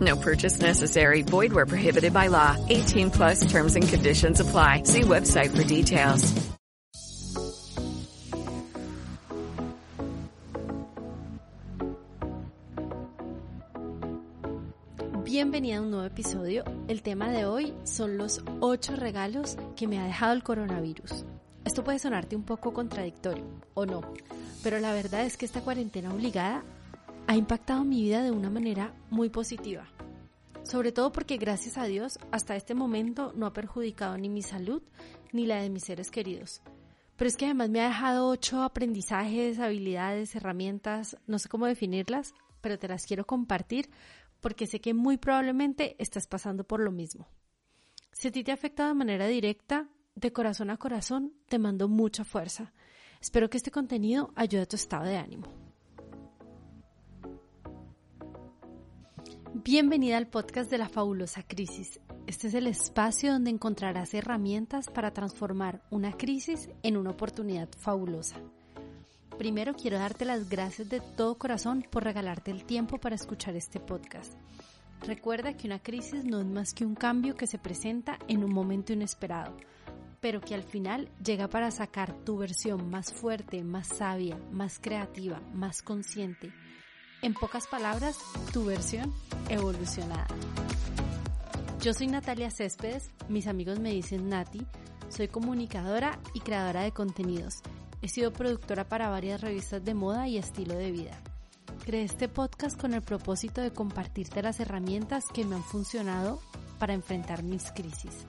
No purchase necessary. Void where prohibited by law. 18 plus terms and conditions apply. See website for details. Bienvenida a un nuevo episodio. El tema de hoy son los 8 regalos que me ha dejado el coronavirus. Esto puede sonarte un poco contradictorio, o no, pero la verdad es que esta cuarentena obligada ha impactado mi vida de una manera muy positiva. Sobre todo porque gracias a Dios hasta este momento no ha perjudicado ni mi salud ni la de mis seres queridos. Pero es que además me ha dejado ocho aprendizajes, habilidades, herramientas, no sé cómo definirlas, pero te las quiero compartir porque sé que muy probablemente estás pasando por lo mismo. Si a ti te afecta de manera directa, de corazón a corazón, te mando mucha fuerza. Espero que este contenido ayude a tu estado de ánimo. Bienvenida al podcast de la fabulosa crisis. Este es el espacio donde encontrarás herramientas para transformar una crisis en una oportunidad fabulosa. Primero quiero darte las gracias de todo corazón por regalarte el tiempo para escuchar este podcast. Recuerda que una crisis no es más que un cambio que se presenta en un momento inesperado, pero que al final llega para sacar tu versión más fuerte, más sabia, más creativa, más consciente. En pocas palabras, tu versión evolucionada. Yo soy Natalia Céspedes, mis amigos me dicen Nati, soy comunicadora y creadora de contenidos. He sido productora para varias revistas de moda y estilo de vida. Creé este podcast con el propósito de compartirte las herramientas que me han funcionado para enfrentar mis crisis.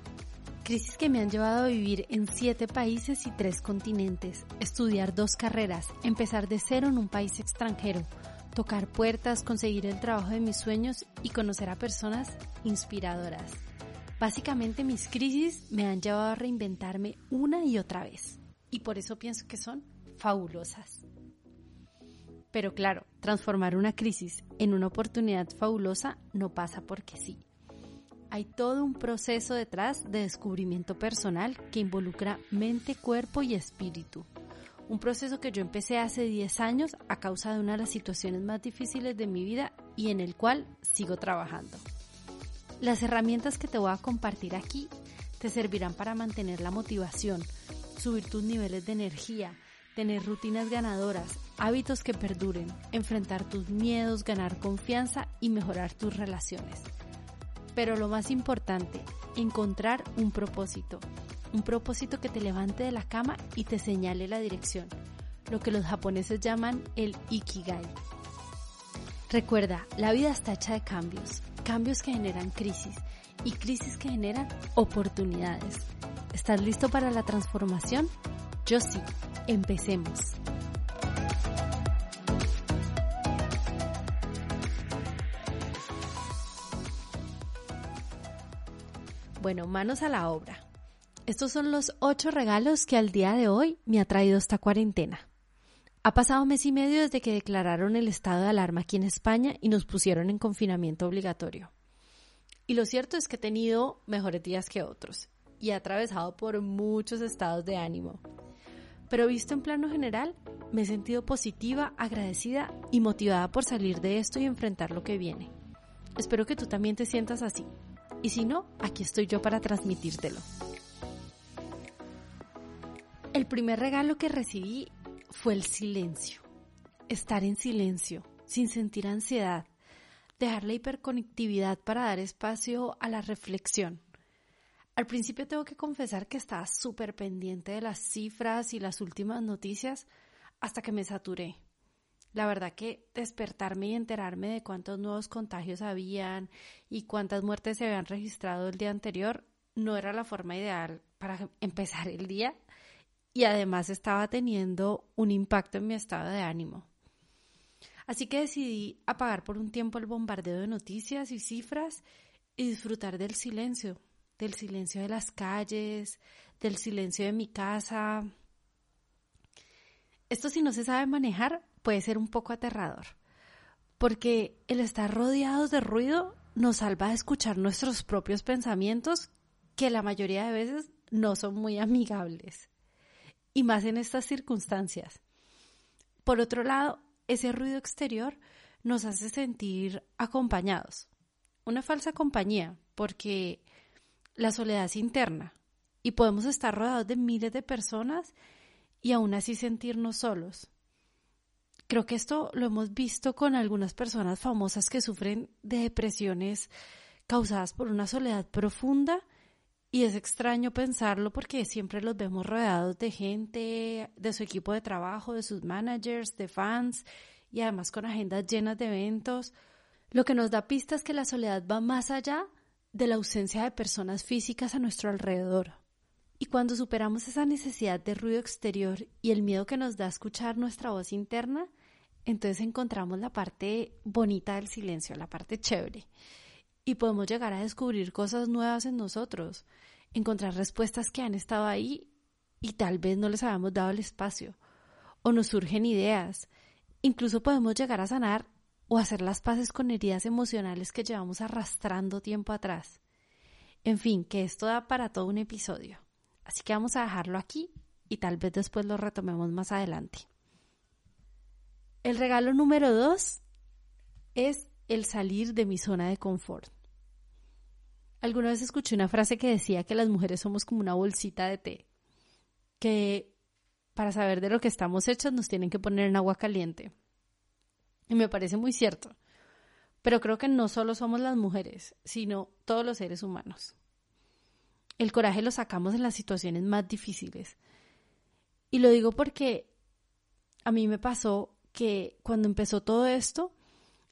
Crisis que me han llevado a vivir en siete países y tres continentes, estudiar dos carreras, empezar de cero en un país extranjero, tocar puertas, conseguir el trabajo de mis sueños y conocer a personas inspiradoras. Básicamente mis crisis me han llevado a reinventarme una y otra vez y por eso pienso que son fabulosas. Pero claro, transformar una crisis en una oportunidad fabulosa no pasa porque sí. Hay todo un proceso detrás de descubrimiento personal que involucra mente, cuerpo y espíritu. Un proceso que yo empecé hace 10 años a causa de una de las situaciones más difíciles de mi vida y en el cual sigo trabajando. Las herramientas que te voy a compartir aquí te servirán para mantener la motivación, subir tus niveles de energía, tener rutinas ganadoras, hábitos que perduren, enfrentar tus miedos, ganar confianza y mejorar tus relaciones. Pero lo más importante, encontrar un propósito, un propósito que te levante de la cama y te señale la dirección, lo que los japoneses llaman el ikigai. Recuerda, la vida está hecha de cambios, cambios que generan crisis y crisis que generan oportunidades. ¿Estás listo para la transformación? Yo sí. Empecemos. Bueno, manos a la obra. Estos son los ocho regalos que al día de hoy me ha traído esta cuarentena. Ha pasado mes y medio desde que declararon el estado de alarma aquí en España y nos pusieron en confinamiento obligatorio. Y lo cierto es que he tenido mejores días que otros y he atravesado por muchos estados de ánimo. Pero visto en plano general, me he sentido positiva, agradecida y motivada por salir de esto y enfrentar lo que viene. Espero que tú también te sientas así. Y si no, aquí estoy yo para transmitírtelo. El primer regalo que recibí fue el silencio. Estar en silencio, sin sentir ansiedad. Dejar la hiperconectividad para dar espacio a la reflexión Al principio tengo que confesar que estaba súper pendiente de las cifras y las últimas noticias hasta que me saturé. La verdad que despertarme y enterarme de cuántos nuevos contagios habían y cuántas muertes se habían registrado el día anterior no era la forma ideal para empezar el día y además estaba teniendo un impacto en mi estado de ánimo. Así que decidí apagar por un tiempo el bombardeo de noticias y cifras y disfrutar del silencio, del silencio de las calles, del silencio de mi casa. Esto si no se sabe manejar puede ser un poco aterrador, porque el estar rodeados de ruido nos salva de escuchar nuestros propios pensamientos que la mayoría de veces no son muy amigables, y más en estas circunstancias. Por otro lado, ese ruido exterior nos hace sentir acompañados, una falsa compañía, porque la soledad es interna y podemos estar rodeados de miles de personas y aún así sentirnos solos. Creo que esto lo hemos visto con algunas personas famosas que sufren de depresiones causadas por una soledad profunda y es extraño pensarlo porque siempre los vemos rodeados de gente, de su equipo de trabajo, de sus managers, de fans y además con agendas llenas de eventos. Lo que nos da pistas que la soledad va más allá de la ausencia de personas físicas a nuestro alrededor. Y cuando superamos esa necesidad de ruido exterior y el miedo que nos da escuchar nuestra voz interna, entonces encontramos la parte bonita del silencio, la parte chévere y podemos llegar a descubrir cosas nuevas en nosotros, encontrar respuestas que han estado ahí y tal vez no les habíamos dado el espacio, o nos surgen ideas, incluso podemos llegar a sanar o hacer las paces con heridas emocionales que llevamos arrastrando tiempo atrás. En fin, que esto da para todo un episodio. Así que vamos a dejarlo aquí y tal vez después lo retomemos más adelante. El regalo número dos es el salir de mi zona de confort. Alguna vez escuché una frase que decía que las mujeres somos como una bolsita de té, que para saber de lo que estamos hechas nos tienen que poner en agua caliente. Y me parece muy cierto. Pero creo que no solo somos las mujeres, sino todos los seres humanos. El coraje lo sacamos en las situaciones más difíciles. Y lo digo porque a mí me pasó que cuando empezó todo esto,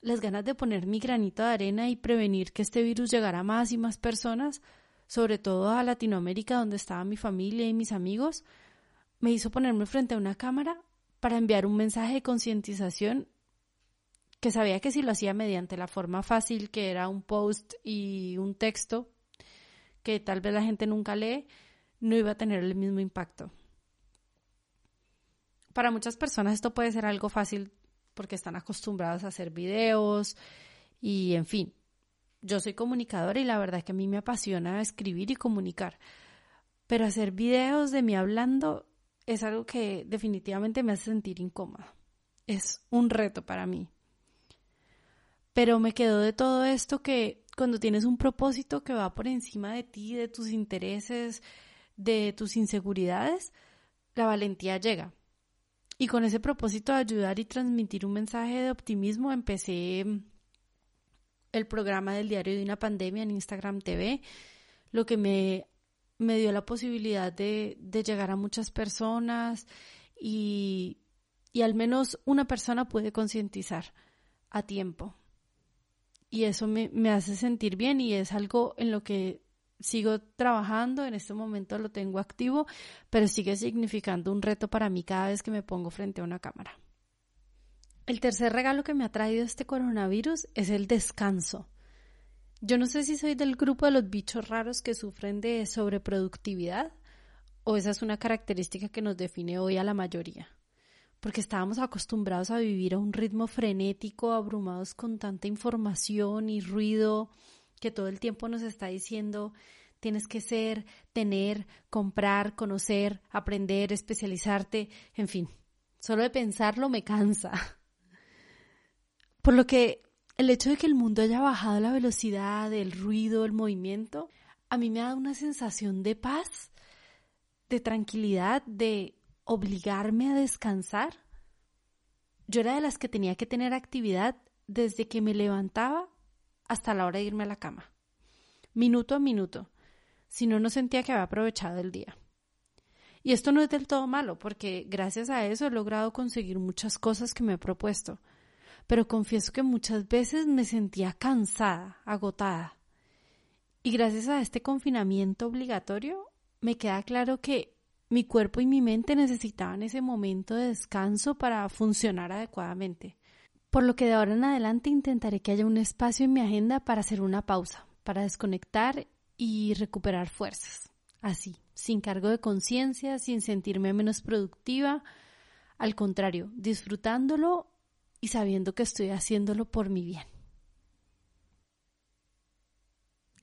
las ganas de poner mi granito de arena y prevenir que este virus llegara a más y más personas, sobre todo a Latinoamérica donde estaba mi familia y mis amigos, me hizo ponerme frente a una cámara para enviar un mensaje de concientización que sabía que si lo hacía mediante la forma fácil que era un post y un texto que tal vez la gente nunca lee, no iba a tener el mismo impacto. Para muchas personas esto puede ser algo fácil porque están acostumbrados a hacer videos y en fin. Yo soy comunicadora y la verdad es que a mí me apasiona escribir y comunicar. Pero hacer videos de mí hablando es algo que definitivamente me hace sentir incómoda. Es un reto para mí. Pero me quedó de todo esto que cuando tienes un propósito que va por encima de ti, de tus intereses, de tus inseguridades, la valentía llega. Y con ese propósito de ayudar y transmitir un mensaje de optimismo, empecé el programa del diario de una pandemia en Instagram TV, lo que me, me dio la posibilidad de, de llegar a muchas personas y, y al menos una persona puede concientizar a tiempo. Y eso me, me hace sentir bien y es algo en lo que sigo trabajando, en este momento lo tengo activo, pero sigue significando un reto para mí cada vez que me pongo frente a una cámara. El tercer regalo que me ha traído este coronavirus es el descanso. Yo no sé si soy del grupo de los bichos raros que sufren de sobreproductividad o esa es una característica que nos define hoy a la mayoría, porque estábamos acostumbrados a vivir a un ritmo frenético, abrumados con tanta información y ruido, que todo el tiempo nos está diciendo tienes que ser, tener, comprar, conocer, aprender, especializarte, en fin, solo de pensarlo me cansa. Por lo que el hecho de que el mundo haya bajado la velocidad, el ruido, el movimiento, a mí me da una sensación de paz, de tranquilidad, de obligarme a descansar. Yo era de las que tenía que tener actividad desde que me levantaba hasta la hora de irme a la cama, minuto a minuto, si no, no sentía que había aprovechado el día. Y esto no es del todo malo, porque gracias a eso he logrado conseguir muchas cosas que me he propuesto. Pero confieso que muchas veces me sentía cansada, agotada. Y gracias a este confinamiento obligatorio, me queda claro que mi cuerpo y mi mente necesitaban ese momento de descanso para funcionar adecuadamente. Por lo que de ahora en adelante intentaré que haya un espacio en mi agenda para hacer una pausa, para desconectar y recuperar fuerzas. Así, sin cargo de conciencia, sin sentirme menos productiva, al contrario, disfrutándolo y sabiendo que estoy haciéndolo por mi bien.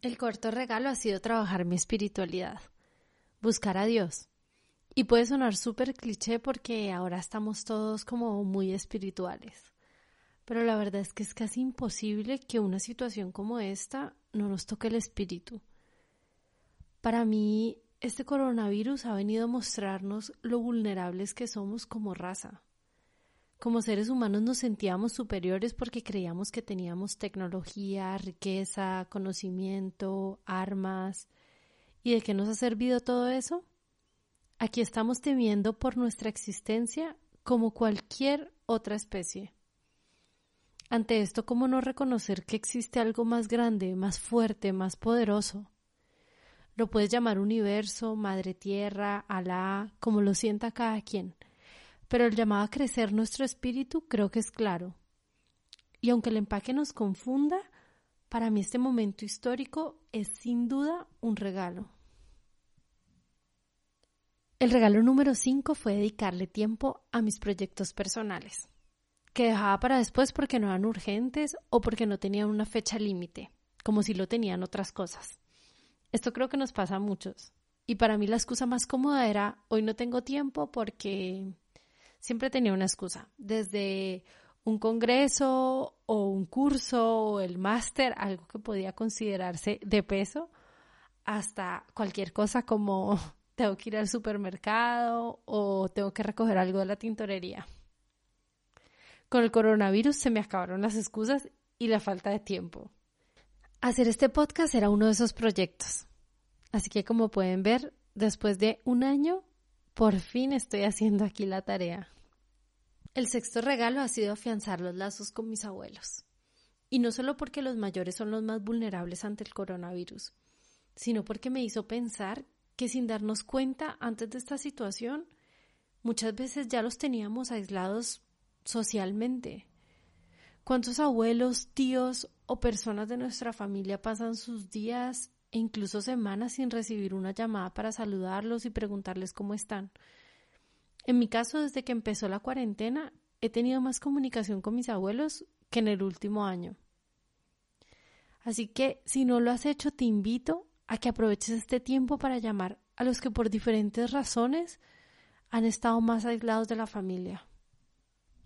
El corto regalo ha sido trabajar mi espiritualidad, buscar a Dios. Y puede sonar súper cliché porque ahora estamos todos como muy espirituales. Pero la verdad es que es casi imposible que una situación como esta no nos toque el espíritu. Para mí, este coronavirus ha venido a mostrarnos lo vulnerables que somos como raza. Como seres humanos nos sentíamos superiores porque creíamos que teníamos tecnología, riqueza, conocimiento, armas. ¿Y de qué nos ha servido todo eso? Aquí estamos temiendo por nuestra existencia como cualquier otra especie. Ante esto, ¿cómo no reconocer que existe algo más grande, más fuerte, más poderoso? Lo puedes llamar universo, madre tierra, Alá, como lo sienta cada quien pero el llamado a crecer nuestro espíritu creo que es claro. Y aunque el empaque nos confunda, para mí este momento histórico es sin duda un regalo. El regalo número 5 fue dedicarle tiempo a mis proyectos personales, que dejaba para después porque no eran urgentes o porque no tenían una fecha límite, como si lo tenían otras cosas. Esto creo que nos pasa a muchos. Y para mí la excusa más cómoda era hoy no tengo tiempo porque siempre tenía una excusa, desde un congreso o un curso o el máster, algo que podía considerarse de peso, hasta cualquier cosa como tengo que ir al supermercado o tengo que recoger algo de la tintorería. Con el coronavirus se me acabaron las excusas y la falta de tiempo. Hacer este podcast era uno de esos proyectos. Así que como pueden ver, después de un año, por fin estoy haciendo aquí la tarea. El sexto regalo ha sido afianzar los lazos con mis abuelos. Y no solo porque los mayores son los más vulnerables ante el coronavirus, sino porque me hizo pensar que sin darnos cuenta antes de esta situación, muchas veces ya los teníamos aislados socialmente. ¿Cuántos abuelos, tíos o personas de nuestra familia pasan sus días e incluso semanas sin recibir una llamada para saludarlos y preguntarles cómo están? En mi caso, desde que empezó la cuarentena, he tenido más comunicación con mis abuelos que en el último año. Así que si no lo has hecho, te invito a que aproveches este tiempo para llamar a los que por diferentes razones han estado más aislados de la familia.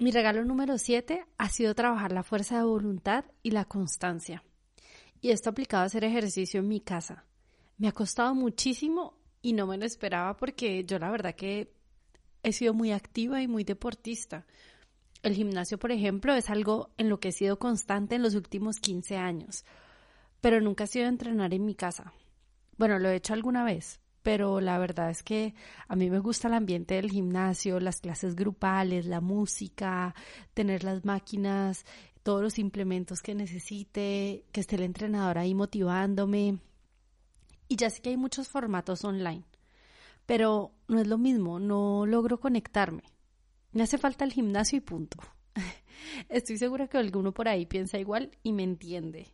Mi regalo número 7 ha sido trabajar la fuerza de voluntad y la constancia. Y esto aplicado a hacer ejercicio en mi casa. Me ha costado muchísimo y no me lo esperaba porque yo la verdad que he sido muy activa y muy deportista. El gimnasio, por ejemplo, es algo en lo que he sido constante en los últimos 15 años, pero nunca he sido entrenar en mi casa. Bueno, lo he hecho alguna vez, pero la verdad es que a mí me gusta el ambiente del gimnasio, las clases grupales, la música, tener las máquinas, todos los implementos que necesite, que esté el entrenador ahí motivándome. Y ya sé que hay muchos formatos online pero no es lo mismo, no logro conectarme. Me hace falta el gimnasio y punto. Estoy segura que alguno por ahí piensa igual y me entiende.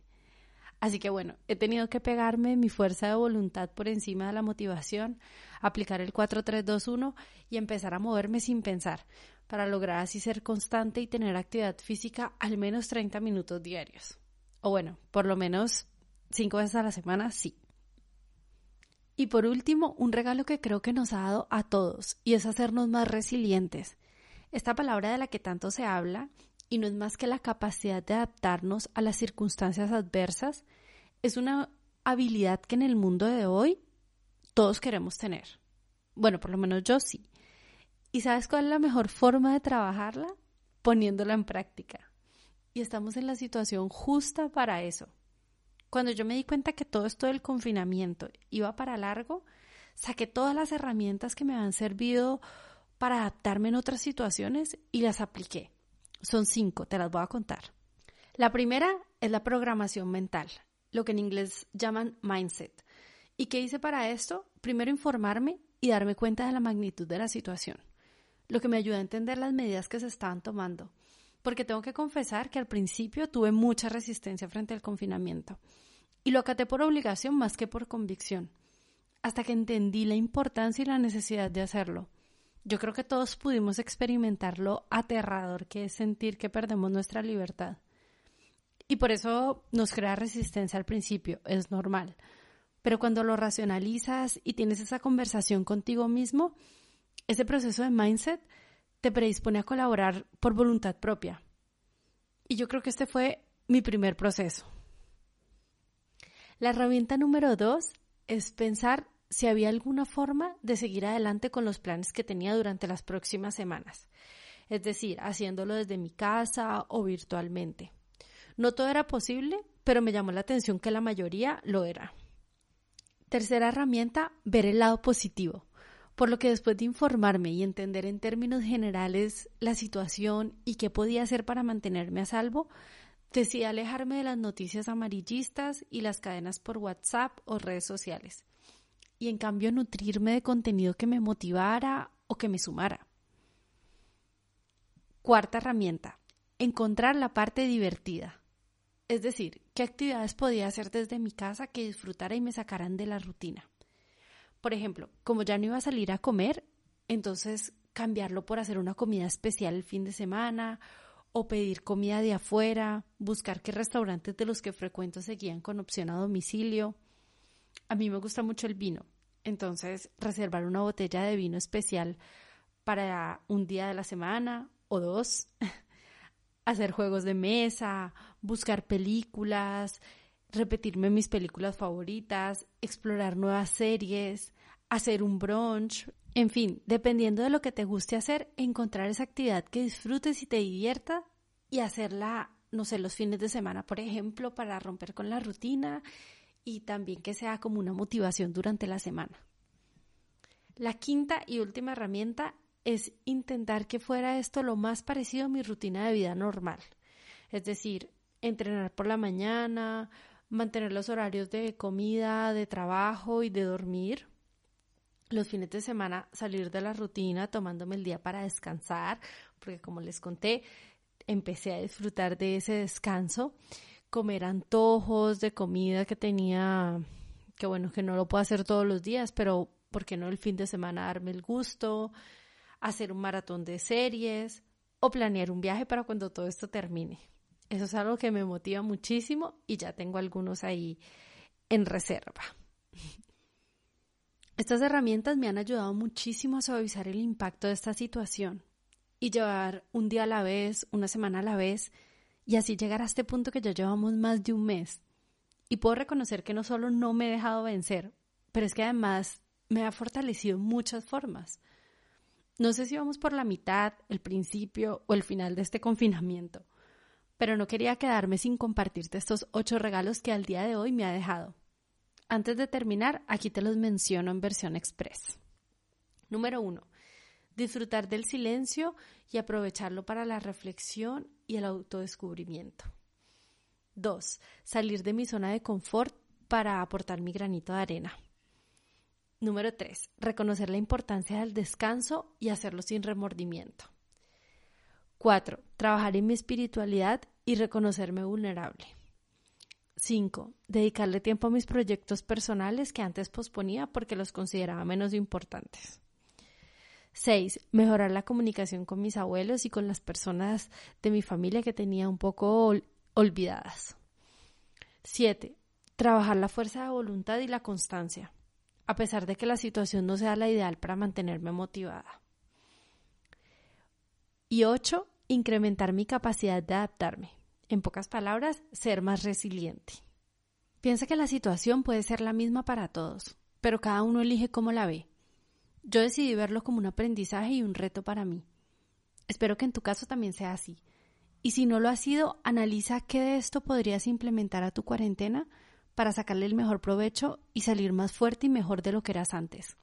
Así que bueno, he tenido que pegarme mi fuerza de voluntad por encima de la motivación, aplicar el 4-3-2-1 y empezar a moverme sin pensar, para lograr así ser constante y tener actividad física al menos 30 minutos diarios. O bueno, por lo menos 5 veces a la semana, sí. Y por último, un regalo que creo que nos ha dado a todos, y es hacernos más resilientes. Esta palabra de la que tanto se habla, y no es más que la capacidad de adaptarnos a las circunstancias adversas, es una habilidad que en el mundo de hoy todos queremos tener. Bueno, por lo menos yo sí. ¿Y sabes cuál es la mejor forma de trabajarla? Poniéndola en práctica. Y estamos en la situación justa para eso. Cuando yo me di cuenta que todo esto del confinamiento iba para largo, saqué todas las herramientas que me han servido para adaptarme en otras situaciones y las apliqué. Son cinco, te las voy a contar. La primera es la programación mental, lo que en inglés llaman mindset. ¿Y qué hice para esto? Primero informarme y darme cuenta de la magnitud de la situación, lo que me ayuda a entender las medidas que se estaban tomando, porque tengo que confesar que al principio tuve mucha resistencia frente al confinamiento y lo acaté por obligación más que por convicción, hasta que entendí la importancia y la necesidad de hacerlo. Yo creo que todos pudimos experimentar lo aterrador que es sentir que perdemos nuestra libertad. Y por eso nos crea resistencia al principio, es normal. Pero cuando lo racionalizas y tienes esa conversación contigo mismo, ese proceso de mindset te predispone a colaborar por voluntad propia. Y yo creo que este fue mi primer proceso. La herramienta número dos es pensar si había alguna forma de seguir adelante con los planes que tenía durante las próximas semanas. Es decir, haciéndolo desde mi casa o virtualmente. No todo era posible, pero me llamó la atención que la mayoría lo era. Tercera herramienta, ver el lado positivo. Por lo que después de informarme y entender en términos generales la situación y qué podía hacer para mantenerme a salvo, decidí alejarme de las noticias amarillistas y las cadenas por WhatsApp o redes sociales. Y en cambio nutrirme de contenido que me motivara o que me sumara. Cuarta herramienta, encontrar la parte divertida. Es decir, qué actividades podía hacer desde mi casa que disfrutara y me sacaran de la rutina. Por ejemplo, como ya no iba a salir a comer, entonces cambiarlo por hacer una comida especial el fin de semana o pedir comida de afuera, buscar qué restaurantes de los que frecuento seguían con opción a domicilio. A mí me gusta mucho el vino, entonces reservar una botella de vino especial para un día de la semana o dos, hacer juegos de mesa, buscar películas, repetirme mis películas favoritas, explorar nuevas series, hacer un brunch, en fin, dependiendo de lo que te guste hacer, encontrar esa actividad que disfrutes y te divierta y hacerla, no sé, los fines de semana, por ejemplo, para romper con la rutina y también que sea como una motivación durante la semana. La quinta y última herramienta es intentar que fuera esto lo más parecido a mi rutina de vida normal. Es decir, entrenar por la mañana, mantener los horarios de comida, de trabajo y de dormir. Los fines de semana salir de la rutina tomándome el día para descansar, porque como les conté, empecé a disfrutar de ese descanso, comer antojos de comida que tenía, que bueno, que no lo puedo hacer todos los días, pero ¿por qué no el fin de semana darme el gusto? Hacer un maratón de series o planear un viaje para cuando todo esto termine. Eso es algo que me motiva muchísimo y ya tengo algunos ahí en reserva. Estas herramientas me han ayudado muchísimo a suavizar el impacto de esta situación y llevar un día a la vez, una semana a la vez y así llegar a este punto que ya llevamos más de un mes. Y puedo reconocer que no solo no me he dejado vencer, pero es que además me ha fortalecido en muchas formas. No sé si vamos por la mitad, el principio o el final de este confinamiento pero no quería quedarme sin compartirte estos ocho regalos que al día de hoy me ha dejado. Antes de terminar, aquí te los menciono en versión express. Número uno, disfrutar del silencio y aprovecharlo para la reflexión y el autodescubrimiento. Dos, salir de mi zona de confort para aportar mi granito de arena. Número tres, reconocer la importancia del descanso y hacerlo sin remordimiento. 4. Trabajar en mi espiritualidad y reconocerme vulnerable. 5. Dedicarle tiempo a mis proyectos personales que antes posponía porque los consideraba menos importantes. 6. Mejorar la comunicación con mis abuelos y con las personas de mi familia que tenía un poco olvidadas. 7. Trabajar la fuerza de voluntad y la constancia, a pesar de que la situación no sea la ideal para mantenerme motivada. Y ocho, incrementar mi capacidad de adaptarme. En pocas palabras, ser más resiliente. Piensa que la situación puede ser la misma para todos, pero cada uno elige cómo la ve. Yo decidí verlo como un aprendizaje y un reto para mí. Espero que en tu caso también sea así. Y si no lo ha sido, analiza qué de esto podrías implementar a tu cuarentena para sacarle el mejor provecho y salir más fuerte y mejor de lo que eras antes.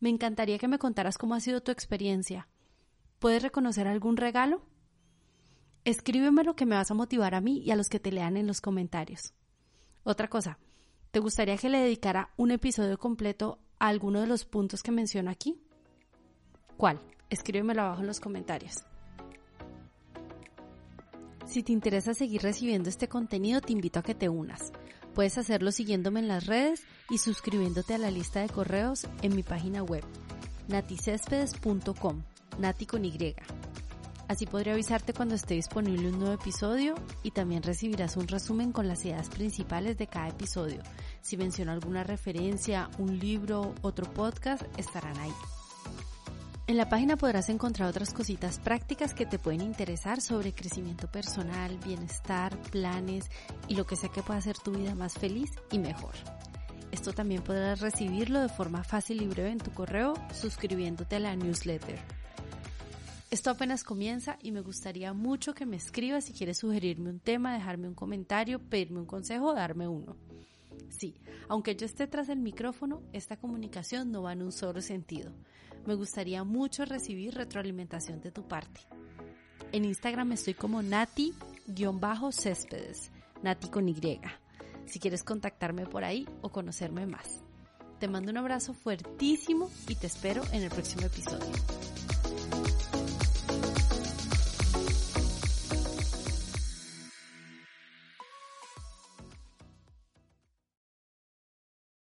Me encantaría que me contaras cómo ha sido tu experiencia. ¿Puedes reconocer algún regalo? Escríbeme lo que me vas a motivar a mí y a los que te lean en los comentarios. Otra cosa, ¿te gustaría que le dedicara un episodio completo alguno de los puntos que menciono aquí? ¿Cuál? Escríbemelo abajo en los comentarios. Si te interesa seguir recibiendo este contenido, te invito a que te unas. Puedes hacerlo siguiéndome en las redes y suscribiéndote a la lista de correos en mi página web, naticespedes.com, nati con. Así podré avisarte cuando esté disponible un nuevo episodio y también recibirás un resumen con las ideas principales de cada episodio. Si menciono alguna referencia, un libro, otro podcast, estarán ahí. En la página podrás encontrar otras cositas prácticas que te pueden interesar sobre crecimiento personal, bienestar, planes y lo que sea que pueda hacer tu vida más feliz y mejor. Esto también podrás recibirlo de forma fácil y breve en tu correo suscribiéndote a la newsletter. Esto apenas comienza y me gustaría mucho que me escribas si quieres sugerirme un tema, dejarme un comentario, pedirme un consejo o darme uno. Sí, aunque yo esté tras el micrófono, esta comunicación no va en un solo sentido. Me gustaría mucho recibir retroalimentación de tu parte. En Instagram estoy como nati-céspedes, nati con Y, si quieres contactarme por ahí o conocerme más. Te mando un abrazo fuertísimo y te espero en el próximo episodio.